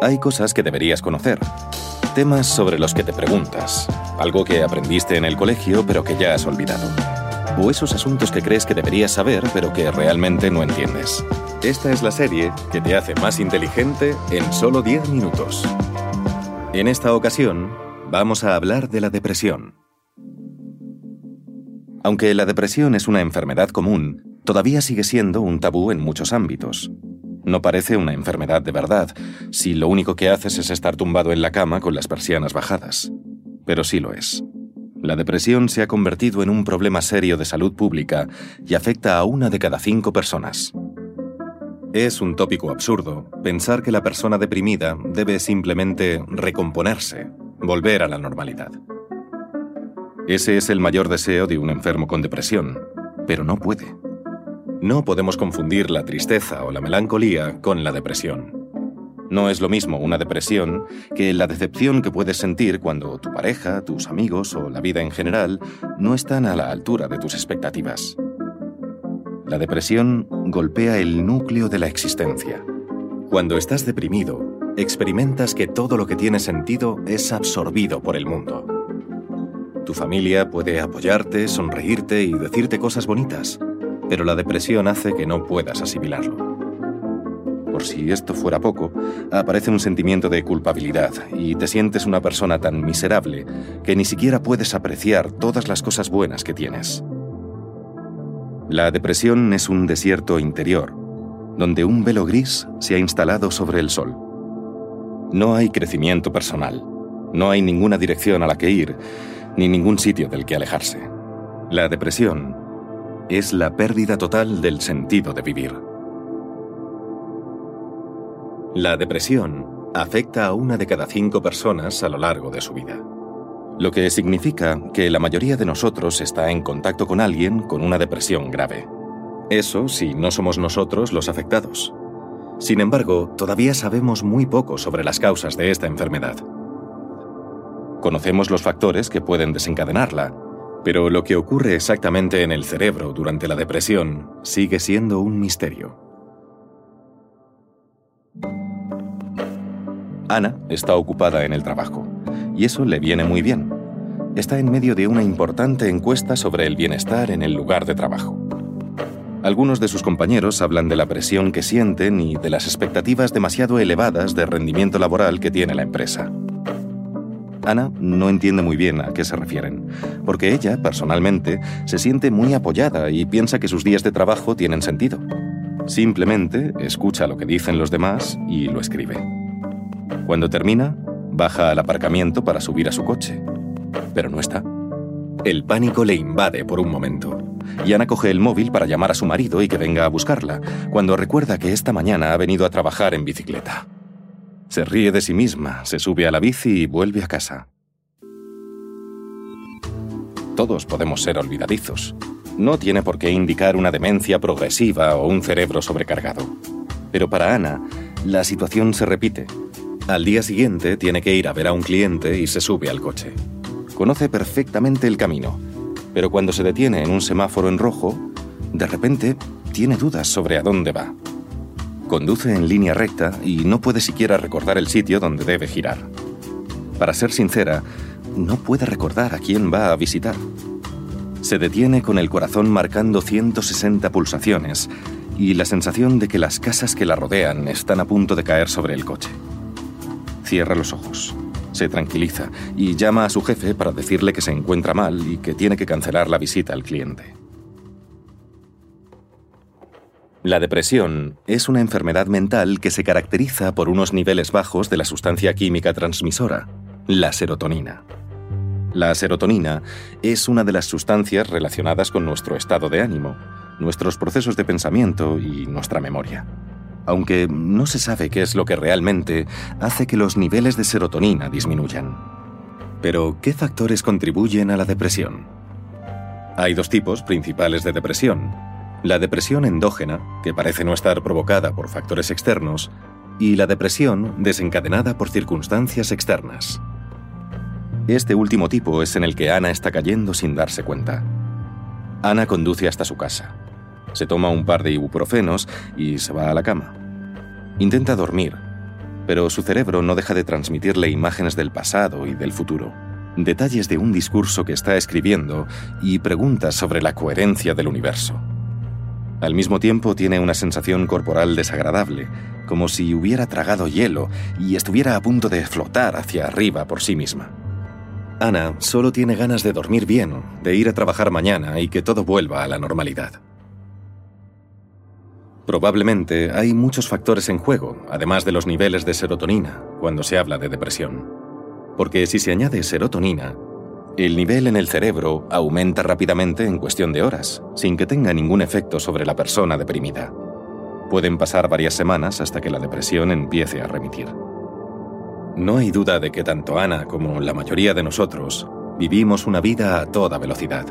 Hay cosas que deberías conocer. Temas sobre los que te preguntas. Algo que aprendiste en el colegio pero que ya has olvidado. O esos asuntos que crees que deberías saber pero que realmente no entiendes. Esta es la serie que te hace más inteligente en solo 10 minutos. En esta ocasión, vamos a hablar de la depresión. Aunque la depresión es una enfermedad común, todavía sigue siendo un tabú en muchos ámbitos. No parece una enfermedad de verdad, si lo único que haces es estar tumbado en la cama con las persianas bajadas. Pero sí lo es. La depresión se ha convertido en un problema serio de salud pública y afecta a una de cada cinco personas. Es un tópico absurdo pensar que la persona deprimida debe simplemente recomponerse, volver a la normalidad. Ese es el mayor deseo de un enfermo con depresión, pero no puede. No podemos confundir la tristeza o la melancolía con la depresión. No es lo mismo una depresión que la decepción que puedes sentir cuando tu pareja, tus amigos o la vida en general no están a la altura de tus expectativas. La depresión golpea el núcleo de la existencia. Cuando estás deprimido, experimentas que todo lo que tiene sentido es absorbido por el mundo. Tu familia puede apoyarte, sonreírte y decirte cosas bonitas, pero la depresión hace que no puedas asimilarlo. Por si esto fuera poco, aparece un sentimiento de culpabilidad y te sientes una persona tan miserable que ni siquiera puedes apreciar todas las cosas buenas que tienes. La depresión es un desierto interior, donde un velo gris se ha instalado sobre el sol. No hay crecimiento personal, no hay ninguna dirección a la que ir, ni ningún sitio del que alejarse. La depresión es la pérdida total del sentido de vivir. La depresión afecta a una de cada cinco personas a lo largo de su vida, lo que significa que la mayoría de nosotros está en contacto con alguien con una depresión grave. Eso si no somos nosotros los afectados. Sin embargo, todavía sabemos muy poco sobre las causas de esta enfermedad. Conocemos los factores que pueden desencadenarla, pero lo que ocurre exactamente en el cerebro durante la depresión sigue siendo un misterio. Ana está ocupada en el trabajo, y eso le viene muy bien. Está en medio de una importante encuesta sobre el bienestar en el lugar de trabajo. Algunos de sus compañeros hablan de la presión que sienten y de las expectativas demasiado elevadas de rendimiento laboral que tiene la empresa. Ana no entiende muy bien a qué se refieren, porque ella, personalmente, se siente muy apoyada y piensa que sus días de trabajo tienen sentido. Simplemente escucha lo que dicen los demás y lo escribe. Cuando termina, baja al aparcamiento para subir a su coche. Pero no está. El pánico le invade por un momento. Y Ana coge el móvil para llamar a su marido y que venga a buscarla, cuando recuerda que esta mañana ha venido a trabajar en bicicleta. Se ríe de sí misma, se sube a la bici y vuelve a casa. Todos podemos ser olvidadizos. No tiene por qué indicar una demencia progresiva o un cerebro sobrecargado. Pero para Ana, la situación se repite. Al día siguiente tiene que ir a ver a un cliente y se sube al coche. Conoce perfectamente el camino, pero cuando se detiene en un semáforo en rojo, de repente tiene dudas sobre a dónde va. Conduce en línea recta y no puede siquiera recordar el sitio donde debe girar. Para ser sincera, no puede recordar a quién va a visitar. Se detiene con el corazón marcando 160 pulsaciones y la sensación de que las casas que la rodean están a punto de caer sobre el coche. Cierra los ojos, se tranquiliza y llama a su jefe para decirle que se encuentra mal y que tiene que cancelar la visita al cliente. La depresión es una enfermedad mental que se caracteriza por unos niveles bajos de la sustancia química transmisora, la serotonina. La serotonina es una de las sustancias relacionadas con nuestro estado de ánimo, nuestros procesos de pensamiento y nuestra memoria. Aunque no se sabe qué es lo que realmente hace que los niveles de serotonina disminuyan. Pero, ¿qué factores contribuyen a la depresión? Hay dos tipos principales de depresión, la depresión endógena, que parece no estar provocada por factores externos, y la depresión desencadenada por circunstancias externas. Este último tipo es en el que Ana está cayendo sin darse cuenta. Ana conduce hasta su casa. Se toma un par de ibuprofenos y se va a la cama. Intenta dormir, pero su cerebro no deja de transmitirle imágenes del pasado y del futuro, detalles de un discurso que está escribiendo y preguntas sobre la coherencia del universo. Al mismo tiempo tiene una sensación corporal desagradable, como si hubiera tragado hielo y estuviera a punto de flotar hacia arriba por sí misma. Ana solo tiene ganas de dormir bien, de ir a trabajar mañana y que todo vuelva a la normalidad. Probablemente hay muchos factores en juego, además de los niveles de serotonina, cuando se habla de depresión. Porque si se añade serotonina, el nivel en el cerebro aumenta rápidamente en cuestión de horas, sin que tenga ningún efecto sobre la persona deprimida. Pueden pasar varias semanas hasta que la depresión empiece a remitir. No hay duda de que tanto Ana como la mayoría de nosotros vivimos una vida a toda velocidad.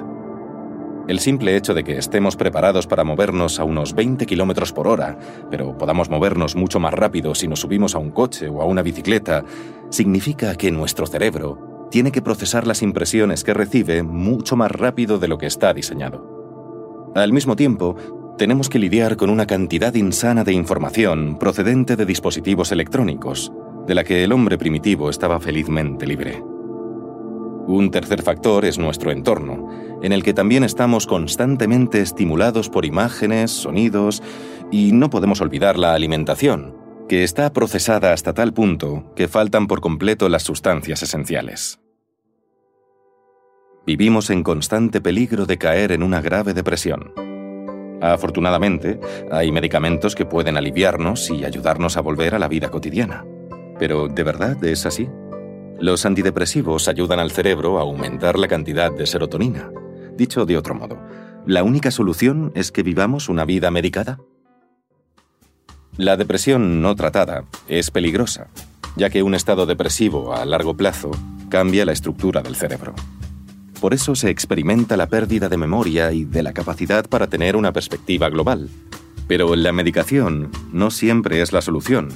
El simple hecho de que estemos preparados para movernos a unos 20 km por hora, pero podamos movernos mucho más rápido si nos subimos a un coche o a una bicicleta, significa que nuestro cerebro tiene que procesar las impresiones que recibe mucho más rápido de lo que está diseñado. Al mismo tiempo, tenemos que lidiar con una cantidad insana de información procedente de dispositivos electrónicos, de la que el hombre primitivo estaba felizmente libre. Un tercer factor es nuestro entorno, en el que también estamos constantemente estimulados por imágenes, sonidos, y no podemos olvidar la alimentación, que está procesada hasta tal punto que faltan por completo las sustancias esenciales. Vivimos en constante peligro de caer en una grave depresión. Afortunadamente, hay medicamentos que pueden aliviarnos y ayudarnos a volver a la vida cotidiana. Pero ¿de verdad es así? Los antidepresivos ayudan al cerebro a aumentar la cantidad de serotonina. Dicho de otro modo, ¿la única solución es que vivamos una vida medicada? La depresión no tratada es peligrosa, ya que un estado depresivo a largo plazo cambia la estructura del cerebro. Por eso se experimenta la pérdida de memoria y de la capacidad para tener una perspectiva global. Pero la medicación no siempre es la solución,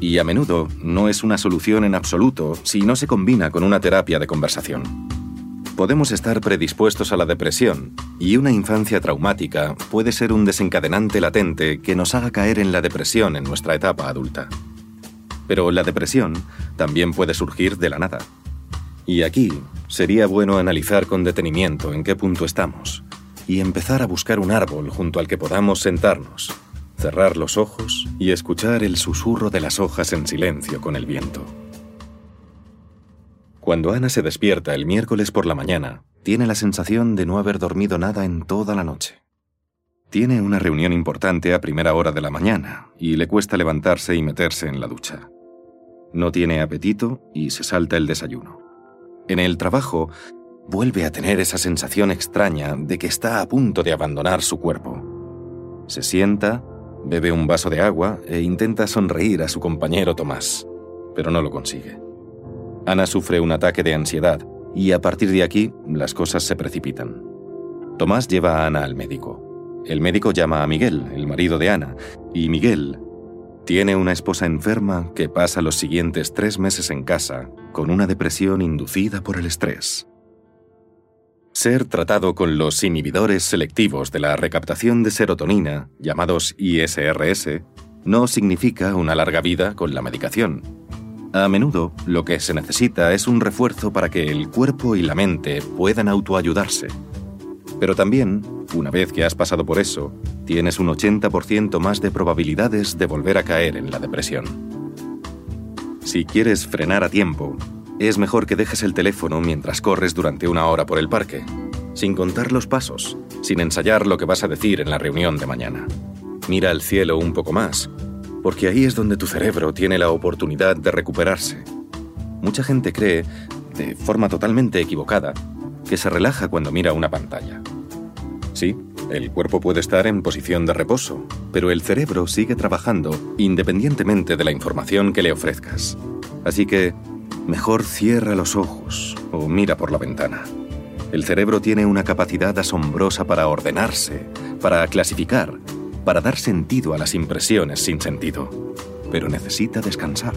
y a menudo no es una solución en absoluto si no se combina con una terapia de conversación. Podemos estar predispuestos a la depresión y una infancia traumática puede ser un desencadenante latente que nos haga caer en la depresión en nuestra etapa adulta. Pero la depresión también puede surgir de la nada. Y aquí sería bueno analizar con detenimiento en qué punto estamos y empezar a buscar un árbol junto al que podamos sentarnos cerrar los ojos y escuchar el susurro de las hojas en silencio con el viento. Cuando Ana se despierta el miércoles por la mañana, tiene la sensación de no haber dormido nada en toda la noche. Tiene una reunión importante a primera hora de la mañana y le cuesta levantarse y meterse en la ducha. No tiene apetito y se salta el desayuno. En el trabajo, vuelve a tener esa sensación extraña de que está a punto de abandonar su cuerpo. Se sienta Bebe un vaso de agua e intenta sonreír a su compañero Tomás, pero no lo consigue. Ana sufre un ataque de ansiedad y a partir de aquí las cosas se precipitan. Tomás lleva a Ana al médico. El médico llama a Miguel, el marido de Ana, y Miguel tiene una esposa enferma que pasa los siguientes tres meses en casa con una depresión inducida por el estrés. Ser tratado con los inhibidores selectivos de la recaptación de serotonina, llamados ISRS, no significa una larga vida con la medicación. A menudo, lo que se necesita es un refuerzo para que el cuerpo y la mente puedan autoayudarse. Pero también, una vez que has pasado por eso, tienes un 80% más de probabilidades de volver a caer en la depresión. Si quieres frenar a tiempo, es mejor que dejes el teléfono mientras corres durante una hora por el parque, sin contar los pasos, sin ensayar lo que vas a decir en la reunión de mañana. Mira al cielo un poco más, porque ahí es donde tu cerebro tiene la oportunidad de recuperarse. Mucha gente cree, de forma totalmente equivocada, que se relaja cuando mira una pantalla. Sí, el cuerpo puede estar en posición de reposo, pero el cerebro sigue trabajando independientemente de la información que le ofrezcas. Así que Mejor cierra los ojos o mira por la ventana. El cerebro tiene una capacidad asombrosa para ordenarse, para clasificar, para dar sentido a las impresiones sin sentido, pero necesita descansar.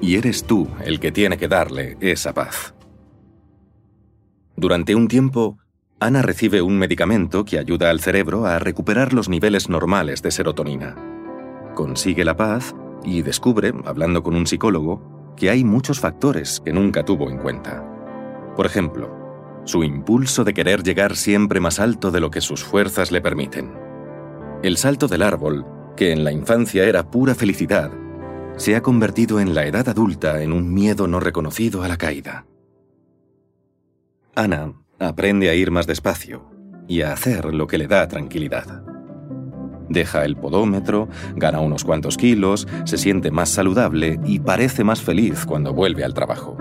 Y eres tú el que tiene que darle esa paz. Durante un tiempo, Ana recibe un medicamento que ayuda al cerebro a recuperar los niveles normales de serotonina. Consigue la paz y descubre, hablando con un psicólogo, que hay muchos factores que nunca tuvo en cuenta. Por ejemplo, su impulso de querer llegar siempre más alto de lo que sus fuerzas le permiten. El salto del árbol, que en la infancia era pura felicidad, se ha convertido en la edad adulta en un miedo no reconocido a la caída. Ana aprende a ir más despacio y a hacer lo que le da tranquilidad. Deja el podómetro, gana unos cuantos kilos, se siente más saludable y parece más feliz cuando vuelve al trabajo.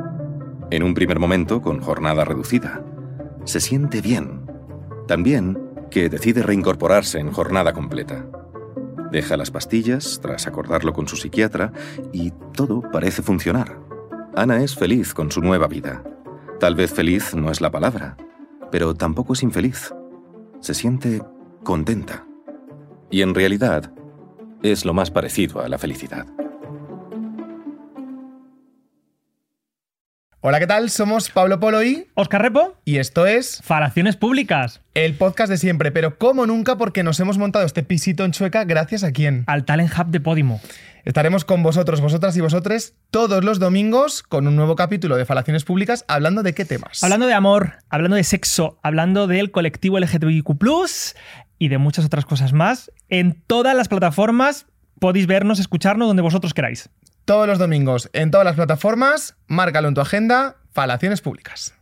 En un primer momento con jornada reducida. Se siente bien. También que decide reincorporarse en jornada completa. Deja las pastillas tras acordarlo con su psiquiatra y todo parece funcionar. Ana es feliz con su nueva vida. Tal vez feliz no es la palabra, pero tampoco es infeliz. Se siente contenta. Y en realidad es lo más parecido a la felicidad. Hola, ¿qué tal? Somos Pablo Polo y Oscar Repo y esto es Falaciones Públicas, el podcast de siempre, pero como nunca porque nos hemos montado este pisito en Chueca gracias a quién. al Talent Hub de Podimo. Estaremos con vosotros, vosotras y vosotres todos los domingos con un nuevo capítulo de Falaciones Públicas hablando de qué temas. Hablando de amor, hablando de sexo, hablando del colectivo LGTBIQ+, y de muchas otras cosas más. En todas las plataformas podéis vernos, escucharnos donde vosotros queráis. Todos los domingos en todas las plataformas, márcalo en tu agenda, Falaciones Públicas.